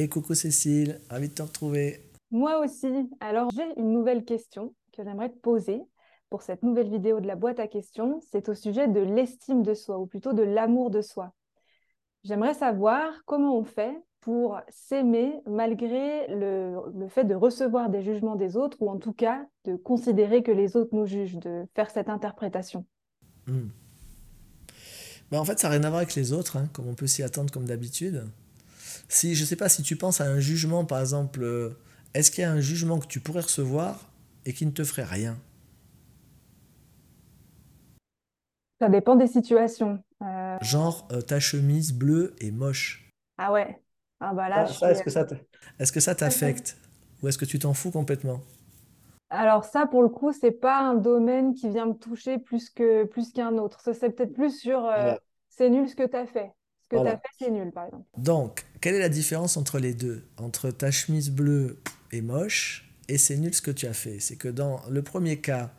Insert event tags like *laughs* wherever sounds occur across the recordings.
Et coucou Cécile, ravi de te retrouver. Moi aussi. Alors, j'ai une nouvelle question que j'aimerais te poser pour cette nouvelle vidéo de la boîte à questions. C'est au sujet de l'estime de soi, ou plutôt de l'amour de soi. J'aimerais savoir comment on fait pour s'aimer malgré le, fait de recevoir des jugements des autres, ou en tout cas de considérer que les autres nous jugent, de faire cette interprétation. Ben, en fait, ça n'a rien à voir avec les autres, hein, comme on peut s'y attendre comme d'habitude. Si, je ne sais pas si tu penses à un jugement, par exemple, euh, est-ce qu'il y a un jugement que tu pourrais recevoir et qui ne te ferait rien? Ça dépend des situations. Euh, Genre, euh, ta chemise bleue est moche. Ah ouais. Ah bah là, est-ce que ça est-ce que ça t'affecte? Ou est-ce que tu t'en fous complètement? Alors ça, pour le coup, c'est pas un domaine qui vient me toucher plus que plus qu'un autre. Ça, c'est peut-être plus sur euh, c'est nul ce que tu as fait. Que tu as fait, c'est nul, par exemple. Donc, quelle est la différence entre les deux? Entre ta chemise bleue est moche et c'est nul ce que tu as fait. C'est que dans le premier cas,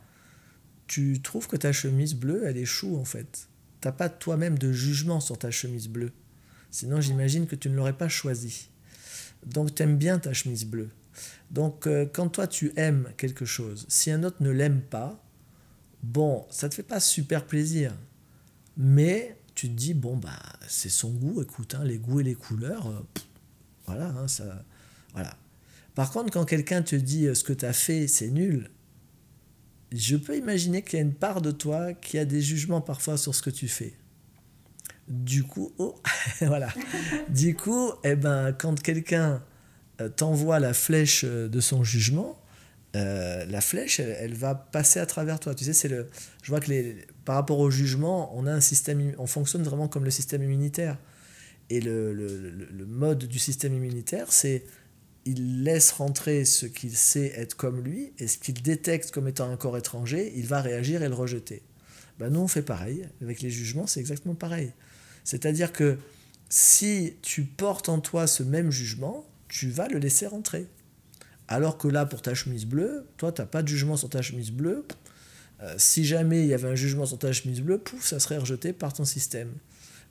tu trouves que ta chemise bleue, elle est chou en fait. T'as pas toi-même de jugement sur ta chemise bleue. Sinon, j'imagine que tu ne l'aurais pas choisie. Donc, tu aimes bien ta chemise bleue. Donc, euh, quand toi, tu aimes quelque chose, si un autre ne l'aime pas, bon, ça te fait pas super plaisir. Mais tu te dis, bon, bah, c'est son goût, écoute, hein, les goûts et les couleurs, euh, voilà, hein, ça, voilà. Par contre, quand quelqu'un te dit euh, ce que tu as fait, c'est nul, je peux imaginer qu'il y a une part de toi qui a des jugements parfois sur ce que tu fais. Du coup, oh, *laughs* voilà. Du coup, eh ben, quand quelqu'un euh, t'envoie la flèche de son jugement, euh, la flèche, elle, va passer à travers toi. Tu sais, c'est le. Je vois que les, par rapport au jugement, on a un système, on fonctionne vraiment comme le système immunitaire. Et le, le, le mode du système immunitaire, c'est il laisse rentrer ce qu'il sait être comme lui, et ce qu'il détecte comme étant un corps étranger, il va réagir et le rejeter. Ben nous, on fait pareil. Avec les jugements, c'est exactement pareil. C'est-à-dire que si tu portes en toi ce même jugement, tu vas le laisser rentrer. Alors que là, pour ta chemise bleue, toi, tu n'as pas de jugement sur ta chemise bleue. Euh, si jamais il y avait un jugement sur ta chemise bleue, pouf, ça serait rejeté par ton système.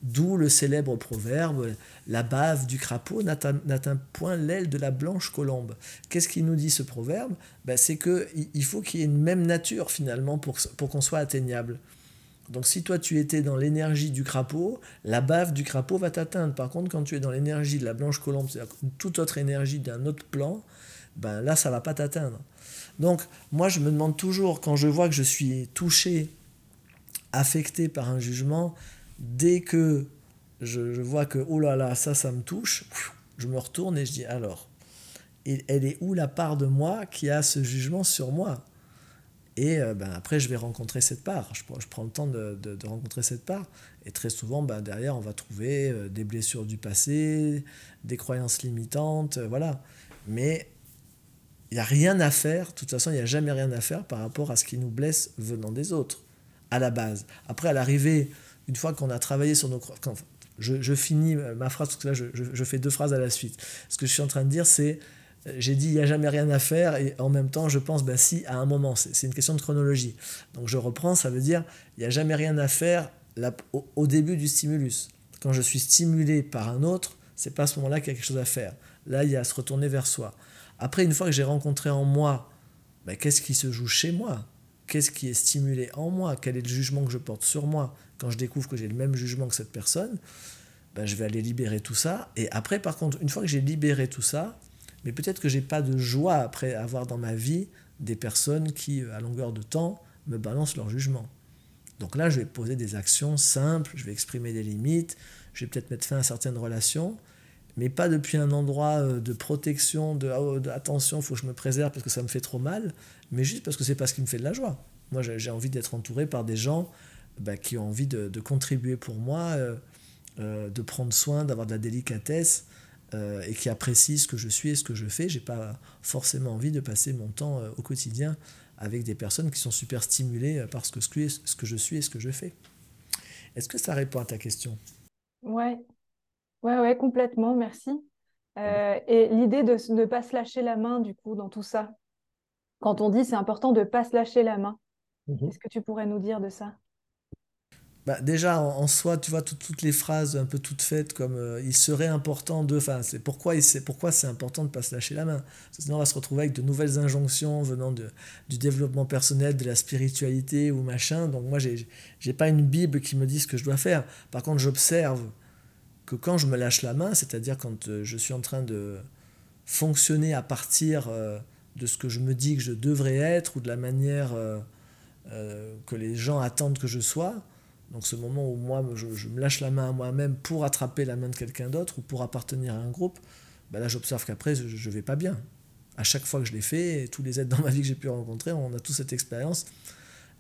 D'où le célèbre proverbe La bave du crapaud n'atteint point l'aile de la blanche colombe. Qu'est-ce qu'il nous dit ce proverbe? Ben, C'est qu'il faut qu'il y ait une même nature finalement pour, pour qu'on soit atteignable. Donc si toi tu étais dans l'énergie du crapaud, la bave du crapaud va t'atteindre. Par contre, quand tu es dans l'énergie de la blanche colombe, c'est-à-dire toute autre énergie d'un autre plan, ben là ça va pas t'atteindre. Donc moi je me demande toujours quand je vois que je suis touché, affecté par un jugement, dès que je, vois que oh là là ça ça me touche, je me retourne et je dis alors, elle est où la part de moi qui a ce jugement sur moi? Et euh, ben, après, je vais rencontrer cette part. Je, prends le temps de, rencontrer cette part. Et très souvent, ben, derrière, on va trouver euh, des blessures du passé, des croyances limitantes, euh, voilà. Mais il n'y a rien à faire. De toute façon, il n'y a jamais rien à faire par rapport à ce qui nous blesse venant des autres, à la base. Après, à l'arrivée, une fois qu'on a travaillé sur nos croyances, je, finis ma phrase, parce que là, je, je fais deux phrases à la suite. Ce que je suis en train de dire, c'est j'ai dit il n'y a jamais rien à faire et en même temps je pense bah si à un moment c'est une question de chronologie donc je reprends ça veut dire il n'y a jamais rien à faire au, début du stimulus quand je suis stimulé par un autre c'est pas à ce moment-là qu'il y a quelque chose à faire là il y a à se retourner vers soi après une fois que j'ai rencontré en moi bah, qu'est-ce qui se joue chez moi? Qu'est-ce qui est stimulé en moi? Quel est le jugement que je porte sur moi? Quand je découvre que j'ai le même jugement que cette personne bah, je vais aller libérer tout ça. Et après par contre une fois que j'ai libéré tout ça mais peut-être que j'ai pas de joie après avoir dans ma vie des personnes qui, euh, à longueur de temps, me balancent leur jugement. Donc là, je vais poser des actions simples, je vais exprimer des limites, je vais peut-être mettre fin à certaines relations, mais pas depuis un endroit euh, de protection, de, oh, attention, faut que je me préserve parce que ça me fait trop mal, mais juste parce que c'est pas ce qui me fait de la joie. Moi, j'ai envie d'être entouré par des gens bah, qui ont envie de, contribuer pour moi, euh, de prendre soin, d'avoir de la délicatesse. Euh, et qui apprécient ce que je suis et ce que je fais. J'ai pas forcément envie de passer mon temps euh, au quotidien avec des personnes qui sont super stimulées euh, par ce que, ce que je suis et ce que je fais. Est-ce que ça répond à ta question? Ouais, ouais, ouais, complètement, merci. et l'idée de ne pas se lâcher la main, du coup, dans tout ça? Quand on dit c'est important de ne pas se lâcher la main, mmh qu'est-ce que tu pourrais nous dire de ça? Bah, déjà, en, soi, tu vois, toutes les phrases un peu toutes faites, comme euh, il serait important de. Enfin, c'est pourquoi c'est pourquoi c'est important de ne pas se lâcher la main? sinon, on va se retrouver avec de nouvelles injonctions venant de, du développement personnel, de la spiritualité ou machin. Donc, moi, j'ai n'ai pas une Bible qui me dit ce que je dois faire. Par contre, j'observe que quand je me lâche la main, c'est-à-dire quand euh, je suis en train de fonctionner à partir euh, de ce que je me dis que je devrais être ou de la manière que les gens attendent que je sois, donc ce moment où moi, je, me lâche la main à moi-même pour attraper la main de quelqu'un d'autre ou pour appartenir à un groupe, ben là j'observe qu'après, je ne vais pas bien. À chaque fois que je l'ai fait, tous les êtres dans ma vie que j'ai pu rencontrer, on a tous cette expérience.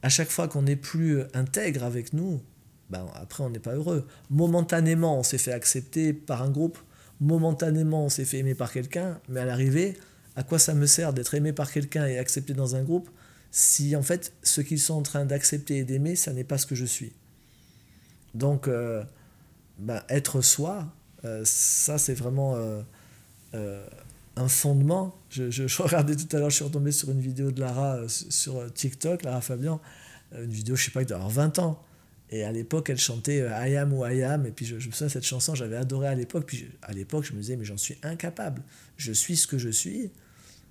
À chaque fois qu'on n'est plus intègre avec nous, ben après on n'est pas heureux. Momentanément, on s'est fait accepter par un groupe, momentanément, on s'est fait aimer par quelqu'un, mais à l'arrivée, à quoi ça me sert d'être aimé par quelqu'un et accepté dans un groupe si en fait ce qu'ils sont en train d'accepter et d'aimer, ça n'est pas ce que je suis? Donc, bah, être soi, euh, ça c'est vraiment euh, un fondement. Je, je, regardais tout à l'heure, je suis retombé sur une vidéo de Lara sur TikTok, Lara Fabian, une vidéo, je sais pas, il doit avoir 20 ans. Et à l'époque, elle chantait I am ou I am. Et puis je, me souviens, cette chanson, j'avais adoré à l'époque. Puis à l'époque, je me disais, mais j'en suis incapable. Je suis ce que je suis.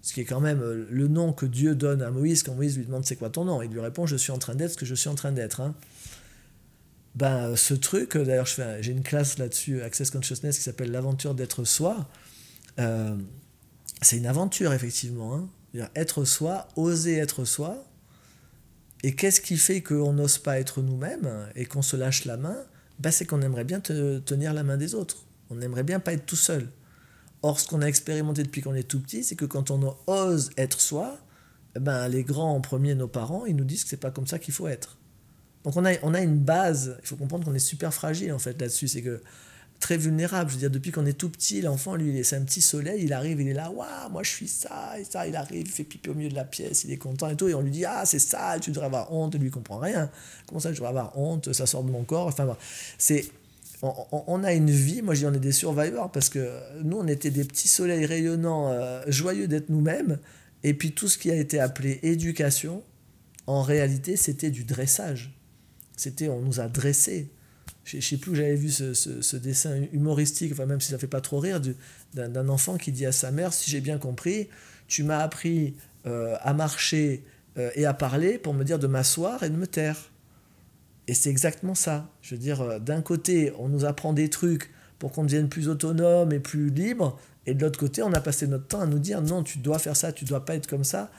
Ce qui est quand même le nom que Dieu donne à Moïse quand Moïse lui demande c'est quoi ton nom? Il lui répond, je suis en train d'être ce que je suis en train d'être. Hein ben, ce truc, d'ailleurs j'ai une classe là-dessus, Access Consciousness, qui s'appelle l'aventure d'être soi. Euh, c'est une aventure, effectivement. Hein. Être soi, oser être soi. Et qu'est-ce qui fait qu'on n'ose pas être nous-mêmes et qu'on se lâche la main? Ben, C'est qu'on aimerait bien te, tenir la main des autres. On n'aimerait bien pas être tout seul. Or, ce qu'on a expérimenté depuis qu'on est tout petit, c'est que quand on ose être soi, ben, les grands en premier, nos parents, ils nous disent que c'est pas comme ça qu'il faut être. Donc on a, on a une base, il faut comprendre qu'on est super fragile en fait là-dessus, c'est que très vulnérable, je veux dire, depuis qu'on est tout petit, l'enfant, lui, c'est un petit soleil, il arrive, il est là, waouh, moi je suis ça, et ça, il arrive, il fait pipi au milieu de la pièce, il est content et tout, et on lui dit, ah, c'est ça, tu devrais avoir honte, et lui, il comprend rien. Comment ça, je devrais avoir honte, ça sort de mon corps, enfin, c'est. On, a une vie, moi je dis on est des survivors parce que nous on était des petits soleils rayonnants, euh, joyeux d'être nous-mêmes, et puis tout ce qui a été appelé éducation, en réalité c'était du dressage. C'était, on nous a dressés. Je ne sais plus où j'avais vu ce, dessin humoristique, enfin même si ça ne fait pas trop rire, d'un enfant qui dit à sa mère, si j'ai bien compris, tu m'as appris euh, à marcher euh, et à parler pour me dire de m'asseoir et de me taire. Et c'est exactement ça. Je veux dire, euh, d'un côté, on nous apprend des trucs pour qu'on devienne plus autonome et plus libre, et de l'autre côté, on a passé notre temps à nous dire, non, tu dois faire ça, tu dois pas être comme ça.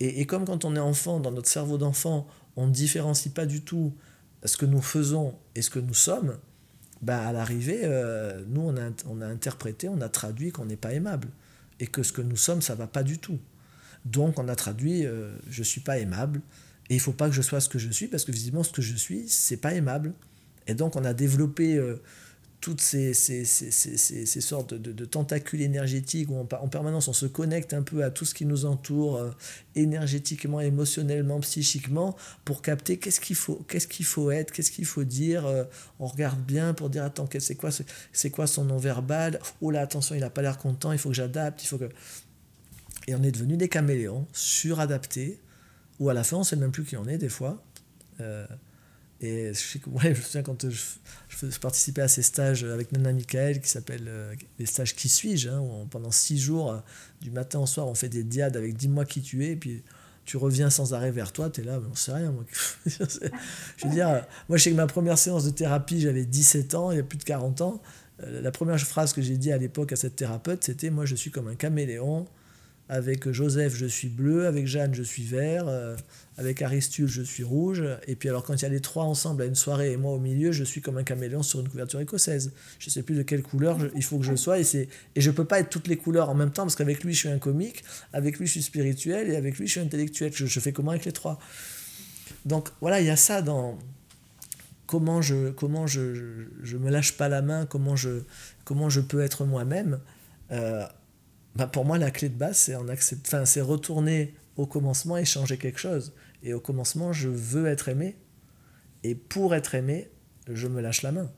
Et, et comme quand on est enfant, dans notre cerveau d'enfant, on ne différencie pas du tout ce que nous faisons et ce que nous sommes, bah à l'arrivée, euh, nous, on a, on a interprété, on a traduit qu'on n'est pas aimable. Et que ce que nous sommes, ça va pas du tout. Donc, on a traduit euh, je suis pas aimable. Et il faut pas que je sois ce que je suis, parce que visiblement, ce que je suis, c'est pas aimable. Et donc, on a développé euh, toutes ces, ces, ces, ces sortes de, tentacules énergétiques où en permanence on se connecte un peu à tout ce qui nous entoure euh, énergétiquement, émotionnellement, psychiquement pour capter qu'est-ce qu'il faut, qu'est-ce qu'il faut être, qu'est-ce qu'il faut dire. Euh, on regarde bien pour dire attends, c'est quoi, c'est quoi son nom verbal Oh là, attention, il n'a pas l'air content, il faut que j'adapte, il faut que. Et on est devenu des caméléons, suradaptés, ou à la fin on sait même plus qui on est des fois. Euh, et je, sais que, *laughs* ouais, je me souviens quand je, je, participais à ces stages avec Nana Michael qui s'appellent euh, les stages Qui suis-je hein, pendant six jours, euh, du matin au soir, on fait des diades avec dis-moi qui tu es, puis tu reviens sans arrêt vers toi, tu es là, mais on sait rien. Moi. *laughs* je veux dire, moi je sais que ma première séance de thérapie, j'avais 17 ans, il y a plus de 40 ans. Euh, la première phrase que j'ai dit à l'époque à cette thérapeute, c'était Moi je suis comme un caméléon avec Joseph, je suis bleu. Avec Jeanne, je suis vert. Euh, avec Aristule, je suis rouge. Et puis alors quand il y a les trois ensemble à une soirée et moi au milieu, je suis comme un caméléon sur une couverture écossaise. Je ne sais plus de quelle couleur il faut que je sois. Et, je peux pas être toutes les couleurs en même temps parce qu'avec lui, je suis un comique. Avec lui, je suis spirituel. Et avec lui, je suis intellectuel. Je, fais comment avec les trois? Donc voilà, il y a ça dans comment je comment je, je, me lâche pas la main, comment je, comment je peux être moi-même. Euh, bah, pour moi, la clé de base, c'est, en enfin, c'est retourner au commencement et changer quelque chose. Et au commencement, je veux être aimé. Et pour être aimé, je me lâche la main.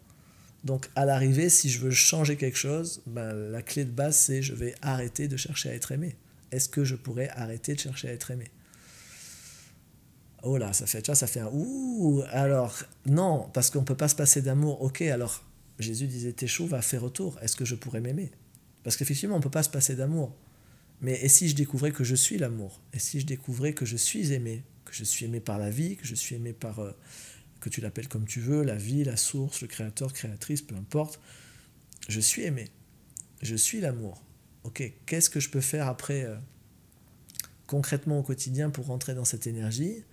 Donc à l'arrivée, si je veux changer quelque chose, ben, la clé de base, c'est je vais arrêter de chercher à être aimé. Est-ce que je pourrais arrêter de chercher à être aimé? Oh là, ça fait, ça fait un ouh. Alors, non, parce qu'on ne peut pas se passer d'amour. Ok, alors, Jésus disait Téchou va faire retour. Est-ce que je pourrais m'aimer? Parce qu'effectivement, on ne peut pas se passer d'amour. Mais et si je découvrais que je suis l'amour? Et si je découvrais que je suis aimé? Que je suis aimé par la vie, que je suis aimé par, euh, que tu l'appelles comme tu veux, la vie, la source, le créateur, créatrice, peu importe. Je suis aimé. Je suis l'amour. Ok, qu'est-ce que je peux faire après euh, concrètement au quotidien pour rentrer dans cette énergie?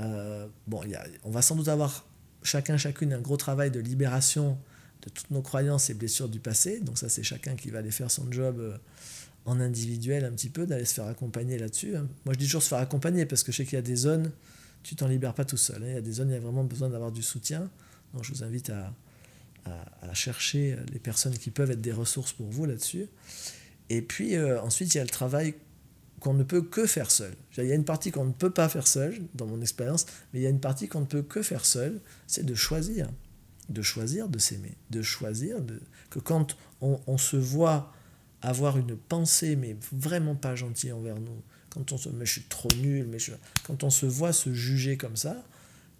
Euh, Bon, y a, on va sans doute avoir chacun, chacune un gros travail de libération de toutes nos croyances et blessures du passé. Donc ça, c'est chacun qui va aller faire son job en individuel un petit peu, d'aller se faire accompagner là-dessus. Hein. Moi, je dis toujours se faire accompagner parce que je sais qu'il y a des zones, tu t'en libères pas tout seul. Hein. Il y a des zones, il y a vraiment besoin d'avoir du soutien. Donc, je vous invite à, à, chercher les personnes qui peuvent être des ressources pour vous là-dessus. Et puis, euh, ensuite, il y a le travail qu'on ne peut que faire seul. Il y a une partie qu'on ne peut pas faire seul, dans mon expérience, mais il y a une partie qu'on ne peut que faire seul, c'est de choisir. De choisir de s'aimer. De choisir de, que quand on, on se voit avoir une pensée, mais vraiment pas gentille envers nous, quand on se mais je suis trop nul, mais quand on se voit se juger comme ça,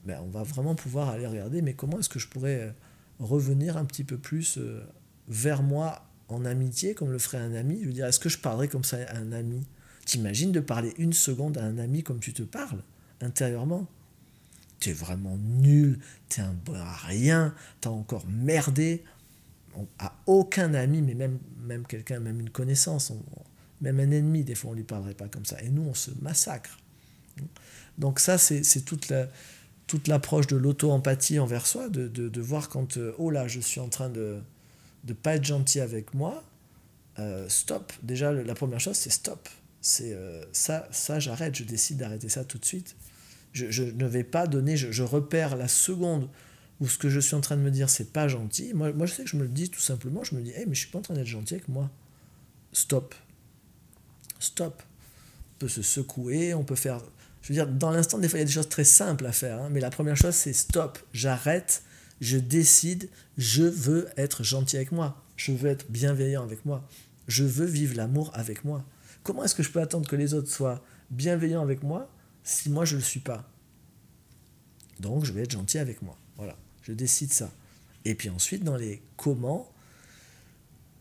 ben on va vraiment pouvoir aller regarder, mais comment est-ce que je pourrais euh, revenir un petit peu plus euh, vers moi en amitié, comme le ferait un ami? Je veux dire, est-ce que je parlerais comme ça à un ami? T'imagines de parler une seconde à un ami comme tu te parles, intérieurement? T'es vraiment nul, t'es un bon à rien, t'as encore merdé, à aucun ami, mais même, même quelqu'un, même une connaissance, même un ennemi, des fois on ne lui parlerait pas comme ça. Et nous, on se massacre. Donc ça, c'est toute la toute l'approche de l'auto-empathie envers soi, de, de, de, voir quand, euh, oh là, je suis en train de ne pas être gentil avec moi, euh, stop. Déjà, la première chose, c'est stop. C'est euh, ça, ça j'arrête, je décide d'arrêter ça tout de suite. Je, ne vais pas donner, je, repère la seconde ou ce que je suis en train de me dire, c'est pas gentil, moi, moi je sais que je me le dis tout simplement, je me dis, hey, mais je suis pas en train d'être gentil avec moi. Stop. Stop. On peut se secouer, on peut faire. Je veux dire, dans l'instant, des fois, il y a des choses très simples à faire, hein, mais la première chose, c'est stop. J'arrête, je décide, je veux être gentil avec moi. Je veux être bienveillant avec moi. Je veux vivre l'amour avec moi. Comment est-ce que je peux attendre que les autres soient bienveillants avec moi si moi je ne le suis pas Donc, je vais être gentil avec moi. Voilà. Je décide ça. Et puis ensuite, dans les comment,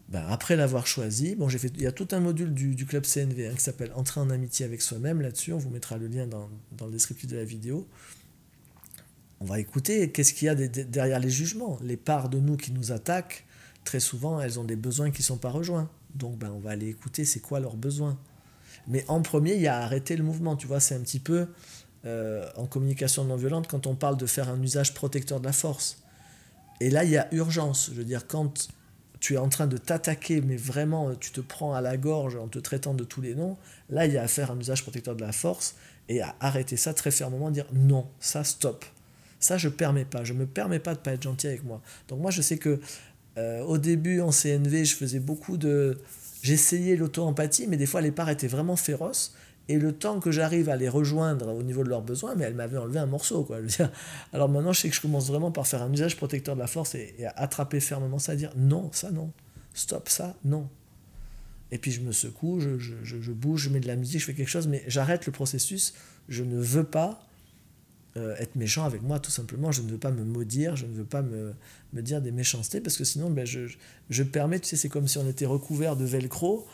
ben après l'avoir choisi, bon, j'ai fait, il y a tout un module du, club CNV hein, qui s'appelle Entrer en amitié avec soi-même là-dessus. On vous mettra le lien dans, dans, le descriptif de la vidéo. On va écouter qu'est-ce qu'il y a derrière les jugements. Les parts de nous qui nous attaquent, très souvent, elles ont des besoins qui ne sont pas rejoints. Donc, ben, on va aller écouter c'est quoi leurs besoins. Mais en premier, il y a arrêter le mouvement. Tu vois, c'est un petit peu euh, en communication non violente quand on parle de faire un usage protecteur de la force. Et là, il y a urgence. Je veux dire, quand tu es en train de t'attaquer, mais vraiment, tu te prends à la gorge en te traitant de tous les noms, là, il y a à faire un usage protecteur de la force et à arrêter ça très fermement, dire non, ça, stop. Ça, je permets pas. Je me permets pas de ne pas être gentil avec moi. Donc moi, je sais que euh, au début, en CNV, je faisais beaucoup de... J'essayais l'auto-empathie, mais des fois, les parts étaient vraiment féroces. Et le temps que j'arrive à les rejoindre au niveau de leurs besoins, mais elle m'avait enlevé un morceau. Quoi. alors maintenant, je sais que je commence vraiment par faire un usage protecteur de la force et, à attraper fermement ça, à dire non, ça non, stop ça, non. Et puis je me secoue, je, je, je, bouge, je mets de la musique, je fais quelque chose, mais j'arrête le processus. Je ne veux pas euh, être méchant avec moi, tout simplement. Je ne veux pas me maudire, je ne veux pas me, me dire des méchancetés, parce que sinon, ben, je, je permets, tu sais, c'est comme si on était recouvert de velcro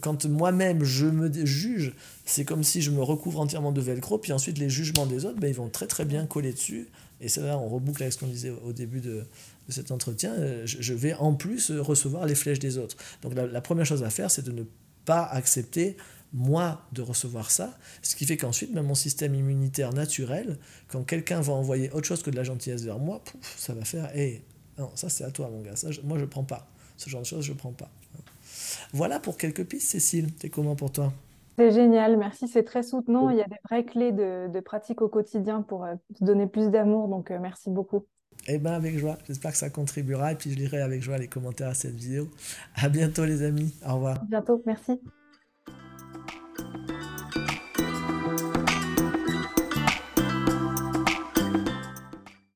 quand moi-même je me juge, c'est comme si je me recouvre entièrement de velcro, puis ensuite les jugements des autres, ben, ils vont très très bien coller dessus. Et c'est là, on reboucle avec ce qu'on disait au début de, cet entretien, euh, je vais en plus recevoir les flèches des autres. Donc la, première chose à faire, c'est de ne pas accepter moi de recevoir ça, ce qui fait qu'ensuite, même mon système immunitaire naturel, quand quelqu'un va envoyer autre chose que de la gentillesse vers moi, ça va faire, hé, non, ça c'est à toi mon gars, ça, moi je prends pas, ce genre de choses je prends pas. Voilà pour quelques pistes, Cécile. C'est comment pour toi? C'est génial, merci. C'est très soutenant. Il y a des vraies clés de, pratique au quotidien pour euh, donner plus d'amour. Donc, euh, merci beaucoup. Eh bien, avec joie. J'espère que ça contribuera. Et puis, je lirai avec joie les commentaires à cette vidéo. À bientôt, les amis. Au revoir. À bientôt. Merci.